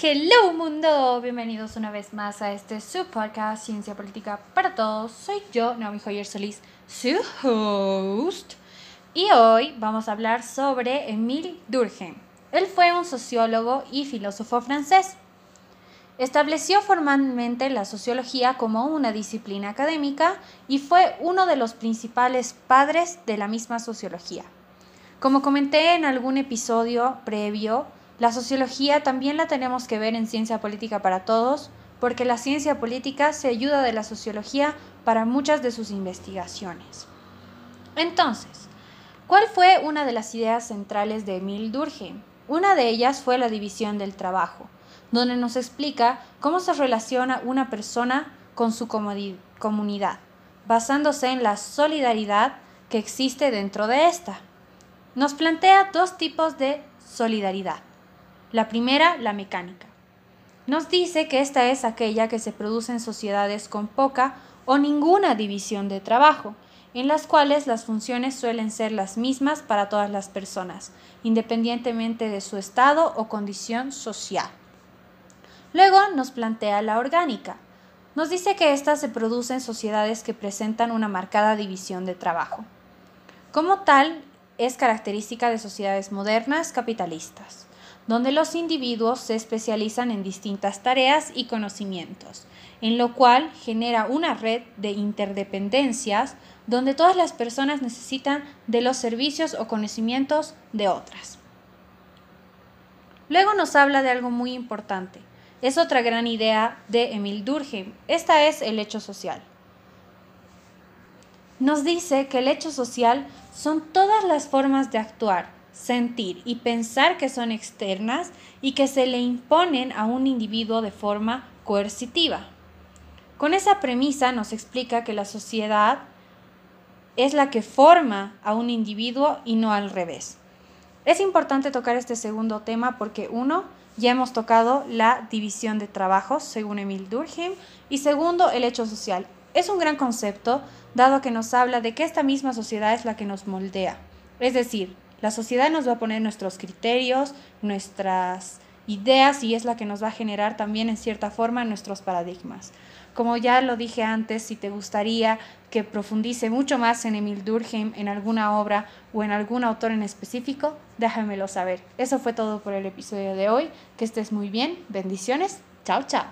hello mundo, bienvenidos una vez más a este su podcast Ciencia Política para Todos. Soy yo, Naomi Joyer Solís, su host. Y hoy vamos a hablar sobre Émile Durkheim. Él fue un sociólogo y filósofo francés. Estableció formalmente la sociología como una disciplina académica y fue uno de los principales padres de la misma sociología. Como comenté en algún episodio previo, la sociología también la tenemos que ver en ciencia política para todos, porque la ciencia política se ayuda de la sociología para muchas de sus investigaciones. Entonces, ¿cuál fue una de las ideas centrales de Emil Durkheim? Una de ellas fue la división del trabajo, donde nos explica cómo se relaciona una persona con su comunidad, basándose en la solidaridad que existe dentro de esta. Nos plantea dos tipos de solidaridad la primera, la mecánica. Nos dice que esta es aquella que se produce en sociedades con poca o ninguna división de trabajo, en las cuales las funciones suelen ser las mismas para todas las personas, independientemente de su estado o condición social. Luego nos plantea la orgánica. Nos dice que ésta se produce en sociedades que presentan una marcada división de trabajo. Como tal, es característica de sociedades modernas capitalistas donde los individuos se especializan en distintas tareas y conocimientos, en lo cual genera una red de interdependencias donde todas las personas necesitan de los servicios o conocimientos de otras. Luego nos habla de algo muy importante. Es otra gran idea de Emil Durkheim. Esta es el hecho social. Nos dice que el hecho social son todas las formas de actuar, sentir y pensar que son externas y que se le imponen a un individuo de forma coercitiva. Con esa premisa nos explica que la sociedad es la que forma a un individuo y no al revés. Es importante tocar este segundo tema porque uno, ya hemos tocado la división de trabajos, según Emil Durkheim, y segundo, el hecho social. Es un gran concepto, dado que nos habla de que esta misma sociedad es la que nos moldea. Es decir, la sociedad nos va a poner nuestros criterios, nuestras ideas y es la que nos va a generar también en cierta forma nuestros paradigmas. Como ya lo dije antes, si te gustaría que profundice mucho más en Emil Durkheim, en alguna obra o en algún autor en específico, déjamelo saber. Eso fue todo por el episodio de hoy. Que estés muy bien. Bendiciones. Chao, chao.